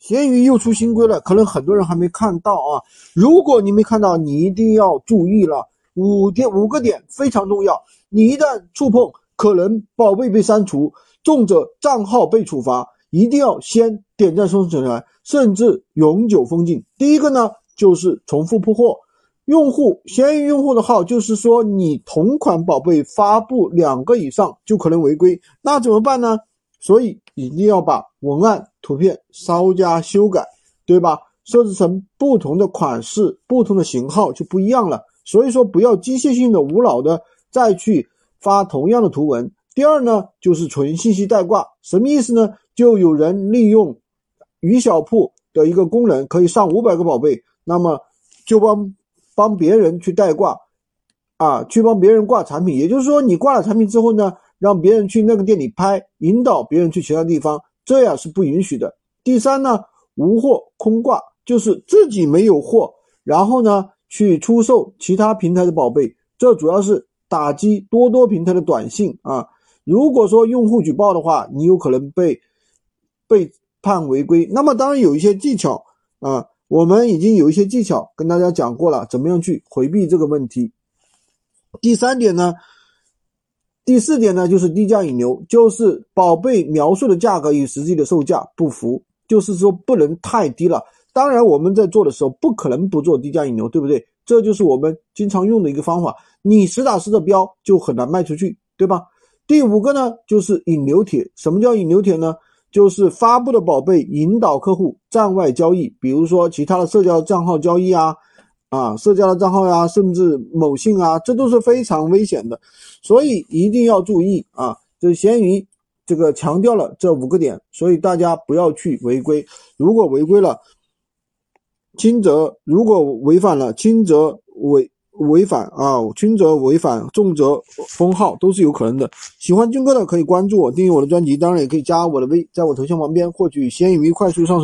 闲鱼又出新规了，可能很多人还没看到啊。如果你没看到，你一定要注意了。五点五个点非常重要，你一旦触碰，可能宝贝被删除，重者账号被处罚，一定要先点赞收藏起来，甚至永久封禁。第一个呢，就是重复铺货。用户闲鱼用户的号，就是说你同款宝贝发布两个以上就可能违规，那怎么办呢？所以一定要把文案、图片稍加修改，对吧？设置成不同的款式、不同的型号就不一样了。所以说不要机械性的、无脑的再去发同样的图文。第二呢，就是纯信息代挂，什么意思呢？就有人利用鱼小铺的一个功能，可以上五百个宝贝，那么就帮。帮别人去代挂，啊，去帮别人挂产品，也就是说，你挂了产品之后呢，让别人去那个店里拍，引导别人去其他地方，这样是不允许的。第三呢，无货空挂，就是自己没有货，然后呢去出售其他平台的宝贝，这主要是打击多多平台的短信啊。如果说用户举报的话，你有可能被被判违规。那么当然有一些技巧啊。我们已经有一些技巧跟大家讲过了，怎么样去回避这个问题。第三点呢，第四点呢，就是低价引流，就是宝贝描述的价格与实际的售价不符，就是说不能太低了。当然，我们在做的时候不可能不做低价引流，对不对？这就是我们经常用的一个方法。你实打实的标就很难卖出去，对吧？第五个呢，就是引流帖。什么叫引流帖呢？就是发布的宝贝引导客户站外交易，比如说其他的社交账号交易啊，啊，社交的账号呀，甚至某信啊，这都是非常危险的，所以一定要注意啊。这闲鱼这个强调了这五个点，所以大家不要去违规。如果违规了，轻则如果违反了，轻则违。违反啊，轻则违反，重则封号都是有可能的。喜欢军哥的可以关注我，订阅我的专辑，当然也可以加我的微，在我头像旁边获取闲鱼快速上手。